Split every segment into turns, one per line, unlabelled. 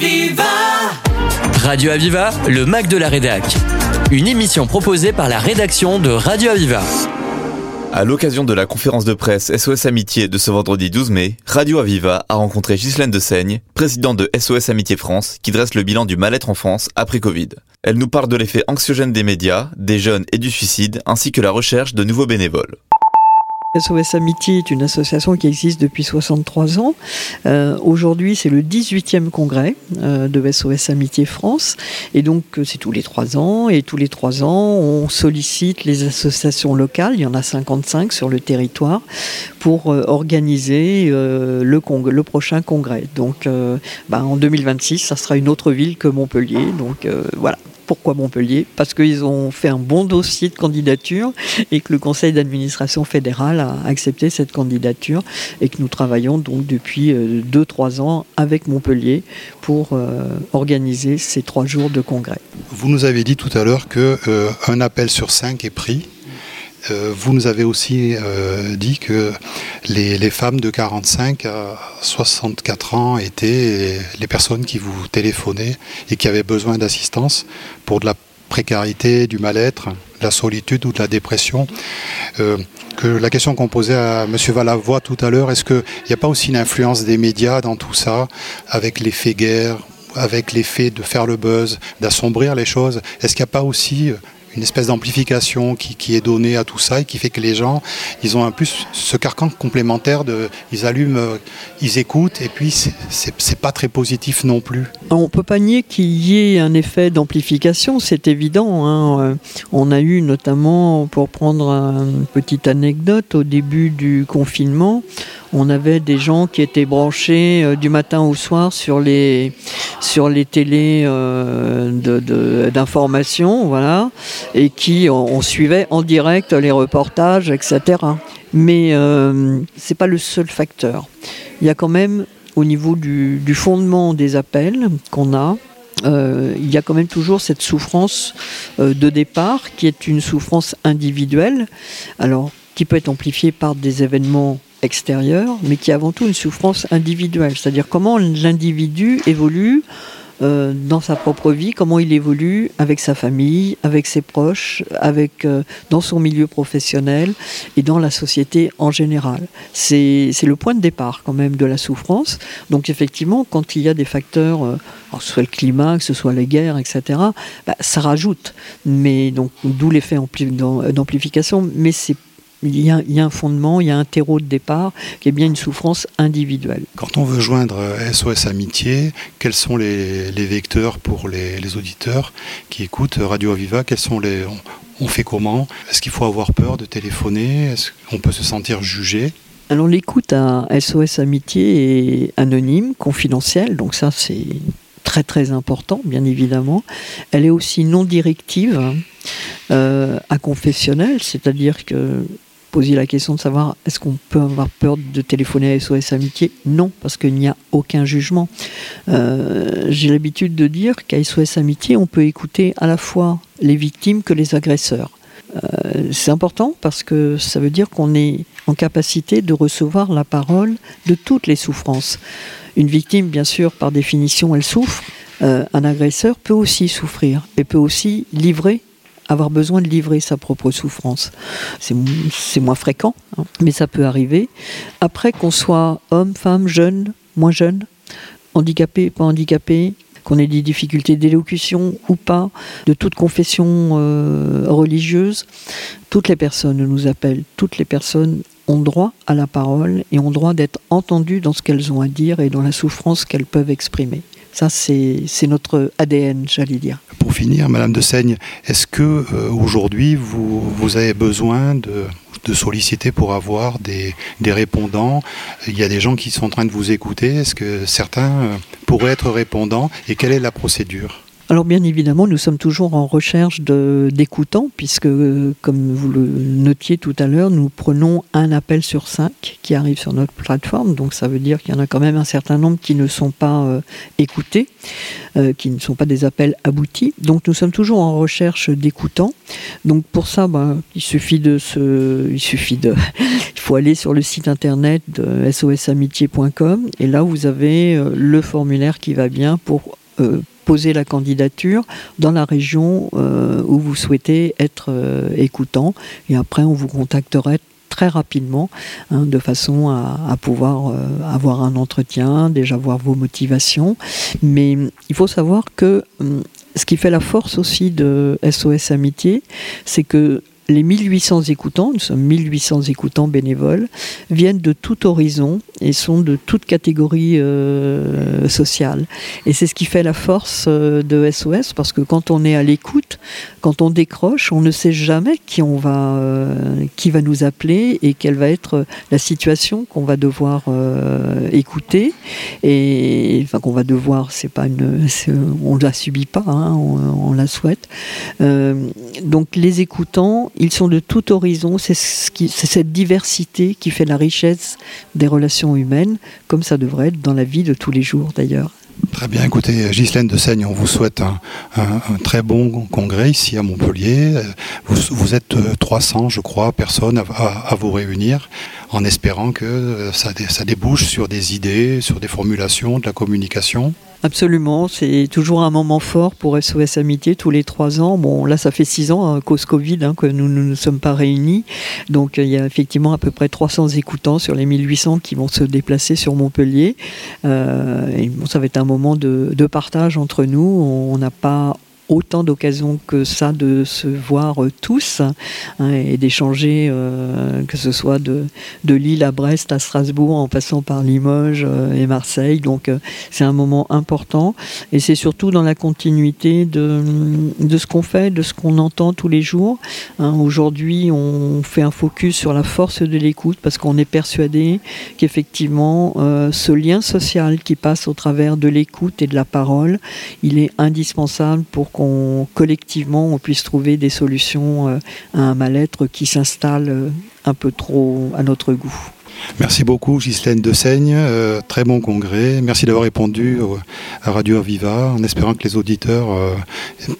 Aviva
Radio Aviva, le Mac de la Rédac. Une émission proposée par la rédaction de Radio Aviva.
À l'occasion de la conférence de presse SOS Amitié de ce vendredi 12 mai, Radio Aviva a rencontré Ghislaine de Seigne, présidente de SOS Amitié France, qui dresse le bilan du mal-être en France après Covid. Elle nous parle de l'effet anxiogène des médias, des jeunes et du suicide, ainsi que la recherche de nouveaux bénévoles.
SOS Amitié est une association qui existe depuis 63 ans. Euh, Aujourd'hui, c'est le 18e congrès euh, de SOS Amitié France. Et donc, euh, c'est tous les trois ans. Et tous les trois ans, on sollicite les associations locales. Il y en a 55 sur le territoire pour organiser le, prochain congrès. Donc, bah, en 2026, ça sera une autre ville que Montpellier. Donc, voilà. Pourquoi Montpellier Parce qu'ils ont fait un bon dossier de candidature et que le conseil d'administration fédéral a accepté cette candidature et que nous travaillons donc depuis 2-3 ans avec Montpellier pour euh, organiser ces trois jours de congrès.
Vous nous avez dit tout à l'heure que euh, un appel sur cinq est pris. Euh, vous nous avez aussi euh, dit que les, femmes de 45 à 64 ans étaient les personnes qui vous téléphonaient et qui avaient besoin d'assistance pour de la précarité, du mal-être, de la solitude ou de la dépression. Euh, la question qu'on posait à M. Valavoie tout à l'heure, est-ce qu'il n'y a pas aussi une influence des médias dans tout ça, avec l'effet guerre, avec l'effet de faire le buzz, d'assombrir les choses? Est-ce qu'il n'y a pas aussi une espèce d'amplification qui, qui, est donnée à tout ça et qui fait que les gens, ils ont un peu ce carcan complémentaire de, ils allument, ils écoutent et puis c'est pas très positif non plus.
On peut pas nier qu'il y ait un effet d'amplification, c'est évident. Hein. On a eu notamment, pour prendre une petite anecdote, au début du confinement, on avait des gens qui étaient branchés euh, du matin au soir sur les, sur télés euh, d'information, voilà, et qui on, suivait en direct les reportages, etc. Mais euh, c'est pas le seul facteur. Il y a quand même au niveau du, fondement des appels qu'on a, euh, il y a quand même toujours cette souffrance de départ qui est une souffrance individuelle, alors qui peut être amplifiée par des événements extérieurs, mais qui est avant tout une souffrance individuelle, c'est-à-dire comment l'individu évolue euh, dans sa propre vie, comment il évolue avec sa famille, avec ses proches, avec, euh, dans son milieu professionnel et dans la société en général. C'est le point de départ quand même de la souffrance. Donc effectivement, quand il y a des facteurs, euh, que ce soit le climat, que ce soit les guerres, etc., bah, ça rajoute. Mais donc d'où l'effet d'amplification, mais c'est il y, a, il y, a, un fondement, il y a un terreau de départ qui est bien une souffrance individuelle.
Quand on veut joindre SOS Amitié, quels sont les, les vecteurs pour les, les, auditeurs qui écoutent Radio Aviva? Quels sont les, on, on fait comment? Est-ce qu'il faut avoir peur de téléphoner? Est-ce qu'on peut se sentir jugé?
Alors l'écoute à SOS Amitié est anonyme, confidentielle, donc ça c'est très très important bien évidemment. Elle est aussi non directive, euh, à confessionnelle, c'est-à-dire que poser la question de savoir est-ce qu'on peut avoir peur de téléphoner à SOS Amitié? Non, parce qu'il n'y a aucun jugement. Euh, J'ai l'habitude de dire qu'à SOS Amitié, on peut écouter à la fois les victimes que les agresseurs. Euh, C'est important parce que ça veut dire qu'on est en capacité de recevoir la parole de toutes les souffrances. Une victime, bien sûr, par définition, elle souffre. Euh, un agresseur peut aussi souffrir et peut aussi livrer avoir besoin de livrer sa propre souffrance. C'est moins fréquent, hein, mais ça peut arriver. Après qu'on soit homme, femme, jeune, moins jeune, handicapé, pas handicapé, qu'on ait des difficultés d'élocution ou pas, de toute confession euh, religieuse, toutes les personnes nous appellent, toutes les personnes ont droit à la parole et ont droit d'être entendues dans ce qu'elles ont à dire et dans la souffrance qu'elles peuvent exprimer. Ça, c'est notre ADN, j'allais dire.
Pour finir, Madame de Seigne, est-ce que euh, aujourd'hui vous, avez besoin de, solliciter pour avoir des, des, répondants? Il y a des gens qui sont en train de vous écouter. Est-ce que certains euh, pourraient être répondants? Et quelle est la procédure?
Alors bien évidemment, nous sommes toujours en recherche d'écoutants, puisque, euh, comme vous le notiez tout à l'heure, nous prenons un appel sur cinq qui arrive sur notre plateforme, donc ça veut dire qu'il y en a quand même un certain nombre qui ne sont pas euh, écoutés, euh, qui ne sont pas des appels aboutis. Donc nous sommes toujours en recherche d'écoutants. Donc pour ça, bah, il suffit de se, il suffit de, il faut aller sur le site internet de sosamitié.com et là vous avez le formulaire qui va bien pour euh, poser la candidature dans la région euh, où vous souhaitez être écoutant et après on vous contacterait très rapidement hein, de façon à, pouvoir avoir un entretien, déjà voir vos motivations. Mais il faut savoir que hum, ce qui fait la force aussi de SOS Amitié, c'est que les 1800 écoutants, nous sommes 1800 écoutants bénévoles, viennent de tout horizon et sont de toute catégorie euh, sociale. Et c'est ce qui fait la force euh, de SOS, parce que quand on est à l'écoute, quand on décroche, on ne sait jamais qui, on va, euh, qui va nous appeler et quelle va être la situation qu'on va devoir écouter. Et enfin, qu'on va devoir, c'est pas une, on ne la subit pas, hein, on, la souhaite. donc les écoutants, ils sont de tout horizon. C'est cette diversité qui fait la richesse des relations humaines, comme ça devrait être dans la vie de tous les jours d'ailleurs.
Très bien, écoutez, Ghislaine de Seigne, on vous souhaite un, très bon congrès ici à Montpellier. Vous, êtes 300, euh, je crois, personnes à, vous réunir, en espérant que ça, ça débouche sur des idées, sur des formulations, de la communication.
Absolument, c'est toujours un moment fort pour SOS Amitié tous les trois ans. Bon, là, ça fait six ans, à cause Covid, hein, que nous ne nous, sommes pas réunis. Donc, il y a effectivement à peu près 300 écoutants sur les 1800 qui vont se déplacer sur Montpellier. Euh, et ça va être un moment de, de partage entre nous. On n'a pas autant d'occasions que ça de se voir euh, tous hein, et d'échanger, euh, que ce soit de, Lille à Brest, à Strasbourg, en passant par Limoges euh, et Marseille. Donc c'est un moment important et c'est surtout dans la continuité de, de ce qu'on fait, de ce qu'on entend tous les jours. Hein, aujourd'hui, on fait un focus sur la force de l'écoute parce qu'on est persuadé qu'effectivement, ce lien social qui passe au travers de l'écoute et de la parole, il est indispensable pour qu'on collectivement on puisse trouver des solutions euh, à un mal-être qui s'installe euh, un peu trop à notre goût.
Merci beaucoup Ghislaine de Seigne, euh, très bon congrès. Merci d'avoir répondu à Radio Aviva en espérant que les auditeurs,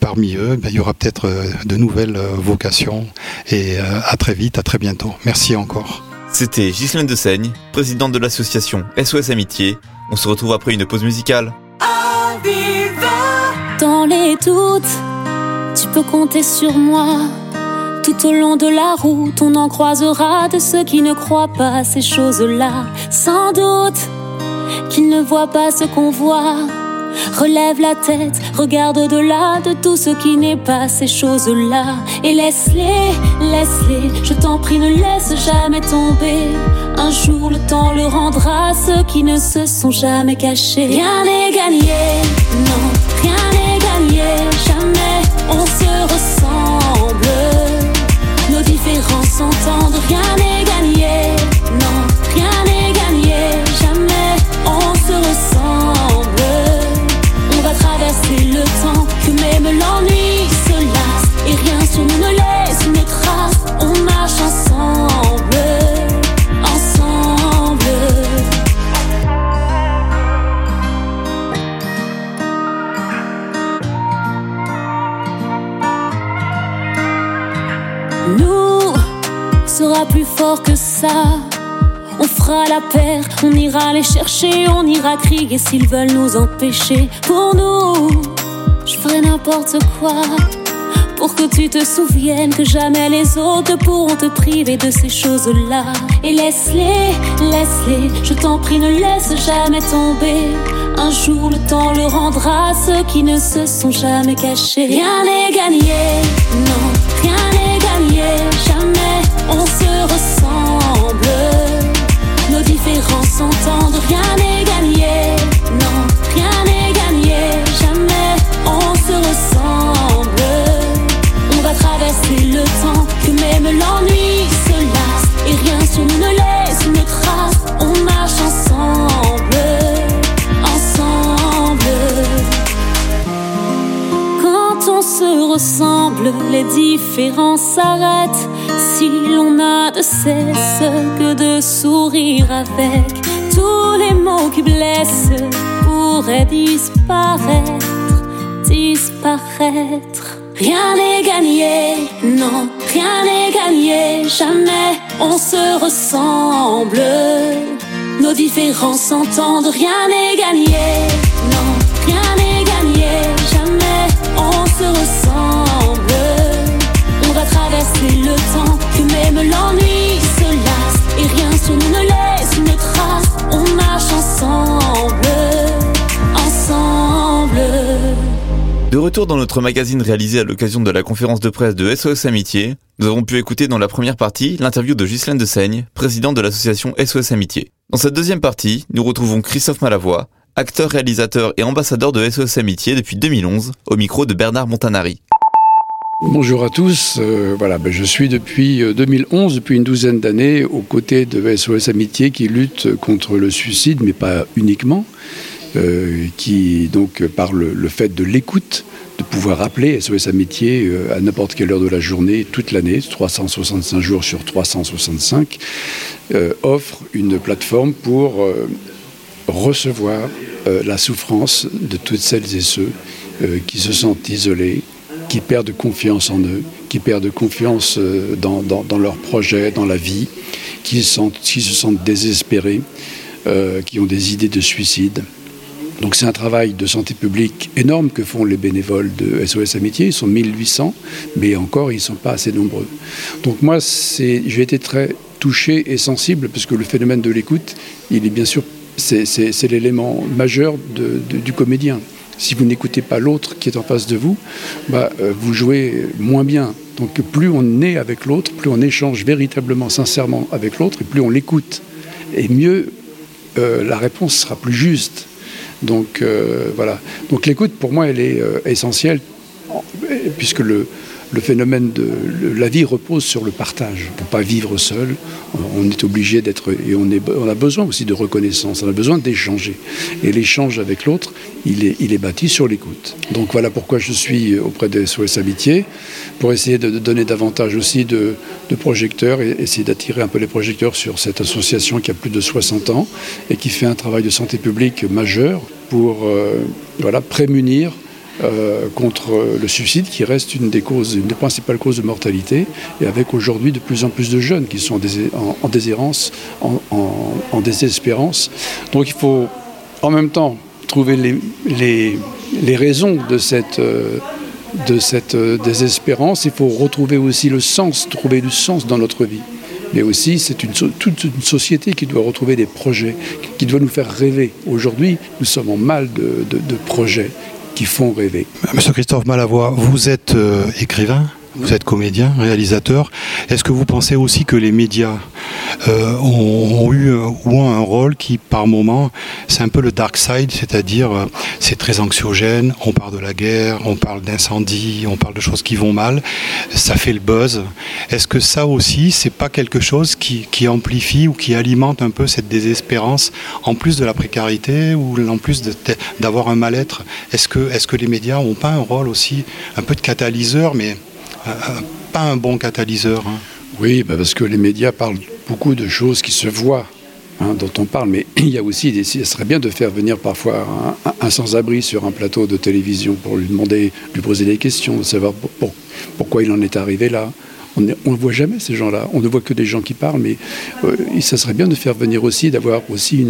parmi eux, ben, il y aura peut-être de nouvelles vocations et à très vite, à très bientôt. Merci encore.
C'était Ghislaine de Seigne, présidente de l'association SOS Amitié. On se retrouve après une pause musicale
tu peux compter sur moi. Tout au long de la route, on en croisera de ceux qui ne croient pas ces choses-là. Sans doute qu'ils ne voient pas ce qu'on voit. Relève la tête, regarde au-delà de tout ce qui n'est pas ces choses-là. Et laisse-les, laisse-les, je t'en prie, ne laisse jamais tomber. Un jour le temps le rendra à ceux qui ne se sont jamais cachés. Rien n'est gagné, non, rien n'est jamais on se ressemble. Nos différences s'entendent, rien n'est gagné, non, rien n'est gagné, jamais on se ressemble. Traverser le temps, que même l'ennui que ça on fera la paire, on ira les chercher, on ira crier s'ils veulent nous empêcher. Pour nous, je ferai n'importe quoi. Pour que tu te souviennes que jamais les autres pourront te priver de ces choses-là. Et laisse-les, laisse-les, je t'en prie, ne laisse jamais tomber. Un jour le temps le rendra à ceux qui ne se sont jamais cachés. Rien n'est gagné, non, rien n'est gagné, on se ressemble nos différences s'entendent, rien n'est gagné. Non, rien n'est gagné, jamais on se ressemble. On va traverser le temps, que même l'ennui se lasse. Et rien sur nous ne laisse une trace, on marche ensemble, ensemble. Quand on se ressemble, les différences s'arrêtent si l'on a de cesse que de sourire avec tous les mots qui blessent pourraient disparaître, disparaître. Rien n'est gagné, non, rien n'est gagné, jamais on se ressemble. Nos différences s'entendent, rien n'est gagné.
Retour dans notre magazine réalisé à l'occasion de la conférence de presse de SOS Amitié, nous avons pu écouter dans la première partie l'interview de Ghislaine de Seigne, présidente de l'association SOS Amitié. Dans cette deuxième partie, nous retrouvons Christophe Malavoie, acteur, réalisateur et ambassadeur de SOS Amitié depuis 2011, au micro de Bernard Montanari.
Bonjour à tous. Euh, voilà, ben, je suis depuis 2011, euh, depuis une douzaine d'années, aux côtés de SOS Amitié qui lutte contre le suicide, mais pas uniquement. Euh, qui donc par le, fait de l'écoute, de pouvoir appeler SOS Amitié euh, à n'importe quelle heure de la journée, toute l'année, 365 jours sur 365, euh, offre une plateforme pour recevoir la souffrance de toutes celles et ceux qui se sentent isolés, qui perdent confiance en eux, qui perdent confiance dans, dans, leurs projets, dans la vie, qui, qui se sentent désespérés, qui ont des idées de suicide. Donc c'est un travail de santé publique énorme que font les bénévoles de SOS Amitié. Ils sont 1800, mais encore ils ne sont pas assez nombreux. Donc moi, j'ai été très touché et sensible parce que le phénomène de l'écoute, il est bien sûr, c'est l'élément majeur du comédien. Si vous n'écoutez pas l'autre qui est en face de vous, bah, euh, vous jouez moins bien. Donc plus on est avec l'autre, plus on échange véritablement, sincèrement avec l'autre, et plus on l'écoute. Et mieux euh, la réponse sera plus juste. Donc euh, voilà. Donc l'écoute, pour moi, elle est euh, essentielle, puisque le, le phénomène de la vie repose sur le partage. Pour pas vivre seul, on est obligé d'être et on, a besoin aussi de reconnaissance. On a besoin d'échanger. Et l'échange avec l'autre, il est, il est bâti sur l'écoute. Donc voilà pourquoi je suis auprès des SOS Amitié pour essayer de donner davantage aussi de, projecteurs et essayer d'attirer un peu les projecteurs sur cette association qui a plus de 60 ans et qui fait un travail de santé publique majeur pour euh, voilà prémunir euh, contre le suicide, qui reste une des causes, une des principales causes de mortalité, et avec aujourd'hui de plus en plus de jeunes qui sont en, en, déshérence, en, désespérance. Donc il faut en même temps trouver les, les, raisons de cette, euh, de cette euh, désespérance. Il faut retrouver aussi le sens, trouver du sens dans notre vie. Mais aussi, c'est une, toute une société qui doit retrouver des projets, qui doit nous faire rêver. Aujourd'hui, nous sommes en mal de, de projets qui font rêver.
Monsieur Christophe Malavoie, vous êtes euh, écrivain? Vous êtes comédien, réalisateur. Est-ce que vous pensez aussi que les médias euh, ont, eu euh, ou ont un rôle qui, par moment, c'est un peu le dark side, c'est-à-dire euh, c'est très anxiogène, on parle de la guerre, on parle d'incendie, on parle de choses qui vont mal, ça fait le buzz. Est-ce que ça aussi, c'est pas quelque chose qui, amplifie ou qui alimente un peu cette désespérance, en plus de la précarité ou en plus d'avoir un mal-être? Est-ce que, est que les médias n'ont pas un rôle aussi, un peu de catalyseur, mais pas un bon catalyseur. Hein.
Oui, bah, parce que les médias parlent beaucoup de choses qui se voient, hein, dont on parle, mais il y a aussi, des, ce serait bien de faire venir parfois un, sans-abri sur un plateau de télévision pour lui demander, lui poser des questions, de savoir pourquoi il en est arrivé là. On ne voit jamais ces gens-là. On ne voit que des gens qui parlent, mais euh, ça serait bien de faire venir aussi, d'avoir aussi,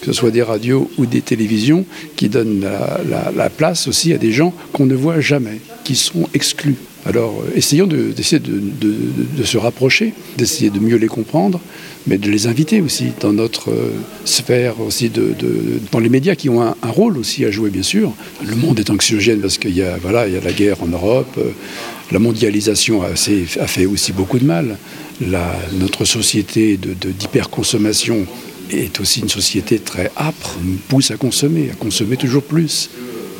que ce soit des radios ou des télévisions, qui donnent la place aussi à des gens qu'on ne voit jamais, qui sont exclus. Alors euh, essayons d'essayer de, se rapprocher, d'essayer de mieux les comprendre, mais de les inviter aussi dans notre euh, sphère, aussi dans les médias qui ont un, rôle aussi à jouer bien sûr. Le monde est anxiogène parce qu'il y, a, voilà, il y a la guerre en Europe, la mondialisation a, fait aussi beaucoup de mal. Notre société d'hyperconsommation est aussi une société très âpre, nous pousse à consommer, à consommer toujours plus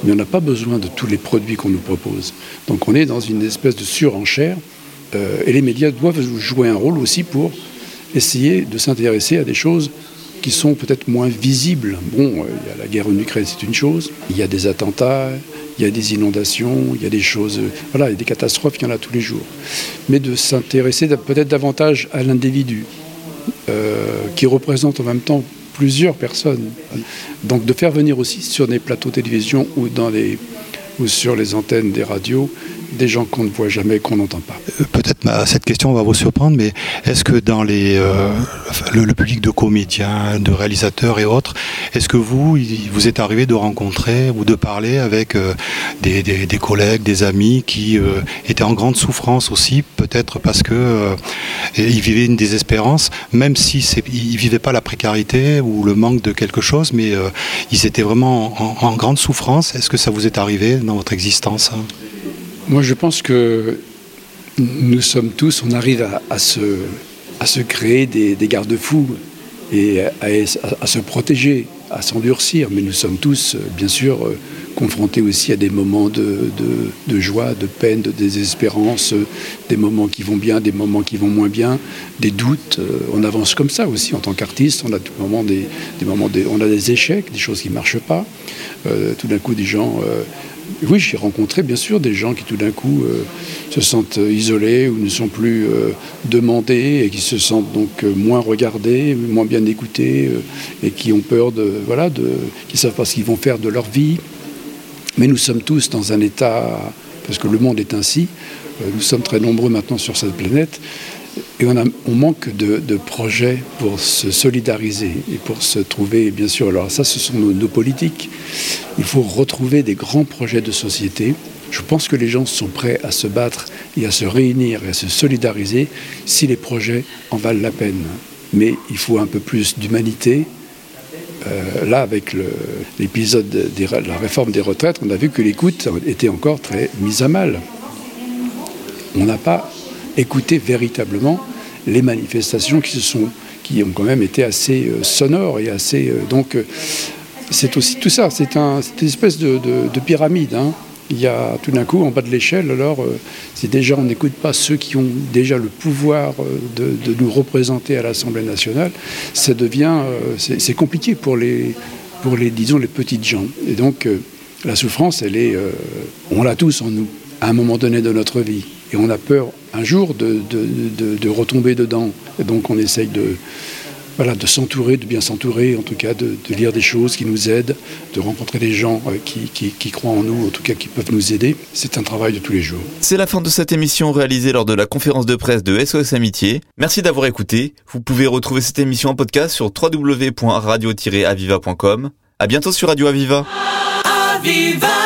mais on n'a pas besoin de tous les produits qu'on nous propose. Donc on est dans une espèce de surenchère, euh, et les médias doivent jouer un rôle aussi pour essayer de s'intéresser à des choses qui sont peut-être moins visibles. Bon, euh, la guerre en Ukraine, c'est une chose, il y a des attentats, il y a des inondations, il y a des choses, euh, voilà, il y a des catastrophes, il y en a tous les jours. Mais de s'intéresser peut-être davantage à l'individu, qui représente en même temps plusieurs personnes. Donc de faire venir aussi sur des plateaux de télévision ou, dans les, ou sur les antennes des radios des gens qu'on ne voit jamais, qu'on n'entend pas.
Euh, peut-être cette question va vous surprendre, mais est-ce que dans les, euh, le, public de comédiens, de réalisateurs et autres, est-ce que vous, vous êtes arrivé de rencontrer ou de parler avec euh, des, collègues, des amis qui étaient en grande souffrance aussi, peut-être parce que ils vivaient une désespérance, même si ils vivaient pas la précarité ou le manque de quelque chose, mais ils étaient vraiment en, en grande souffrance. Est-ce que ça vous est arrivé dans votre existence hein?
Moi, je pense que nous sommes tous, on arrive à, se, créer des, garde-fous et à, se protéger, à s'endurcir. Mais nous sommes tous, bien sûr, confrontés aussi à des moments de, joie, de peine, de désespérance, des moments qui vont bien, des moments qui vont moins bien, des doutes. On avance comme ça aussi en tant qu'artiste. On a tout moment des, moments, on a des échecs, des choses qui ne marchent pas. Euh, tout d'un coup, des gens euh, oui, j'ai rencontré bien sûr des gens qui tout d'un coup euh, se sentent isolés ou ne sont plus euh, demandés et qui se sentent donc euh, moins regardés, moins bien écoutés et qui ont peur de voilà, de, qui savent pas ce qu'ils vont faire de leur vie. Mais nous sommes tous dans un état, parce que le monde est ainsi. nous sommes très nombreux maintenant sur cette planète. Et on, manque de, projets pour se solidariser et pour se trouver, bien sûr, alors ça ce sont nos, politiques. Il faut retrouver des grands projets de société. Je pense que les gens sont prêts à se battre et à se réunir et à se solidariser si les projets en valent la peine. Mais il faut un peu plus d'humanité. Euh, là, avec l'épisode de la réforme des retraites, on a vu que l'écoute était encore très mise à mal. On n'a pas écouter véritablement les manifestations qui se sont qui ont quand même été assez euh, sonores et assez euh, donc euh, c'est aussi tout ça c'est un, une espèce de, pyramide hein. il y a tout d'un coup en bas de l'échelle alors c'est déjà on n'écoute pas ceux qui ont déjà le pouvoir de, nous représenter à l'Assemblée nationale. Ça devient c'est compliqué pour les pour les disons les petites gens. Et donc la souffrance elle est on l'a tous en nous à un moment donné de notre vie et on a peur un jour de, de, retomber dedans. Et donc on essaye de, voilà, de s'entourer, de bien s'entourer, en tout cas de, lire des choses qui nous aident, de rencontrer des gens euh, qui, qui, croient en nous, en tout cas qui peuvent nous aider. C'est un travail de tous les jours.
C'est la fin de cette émission réalisée lors de la conférence de presse de SOS Amitié. Merci d'avoir écouté. Vous pouvez retrouver cette émission en podcast sur www.radio-aviva.com. À bientôt sur Radio Aviva. Aviva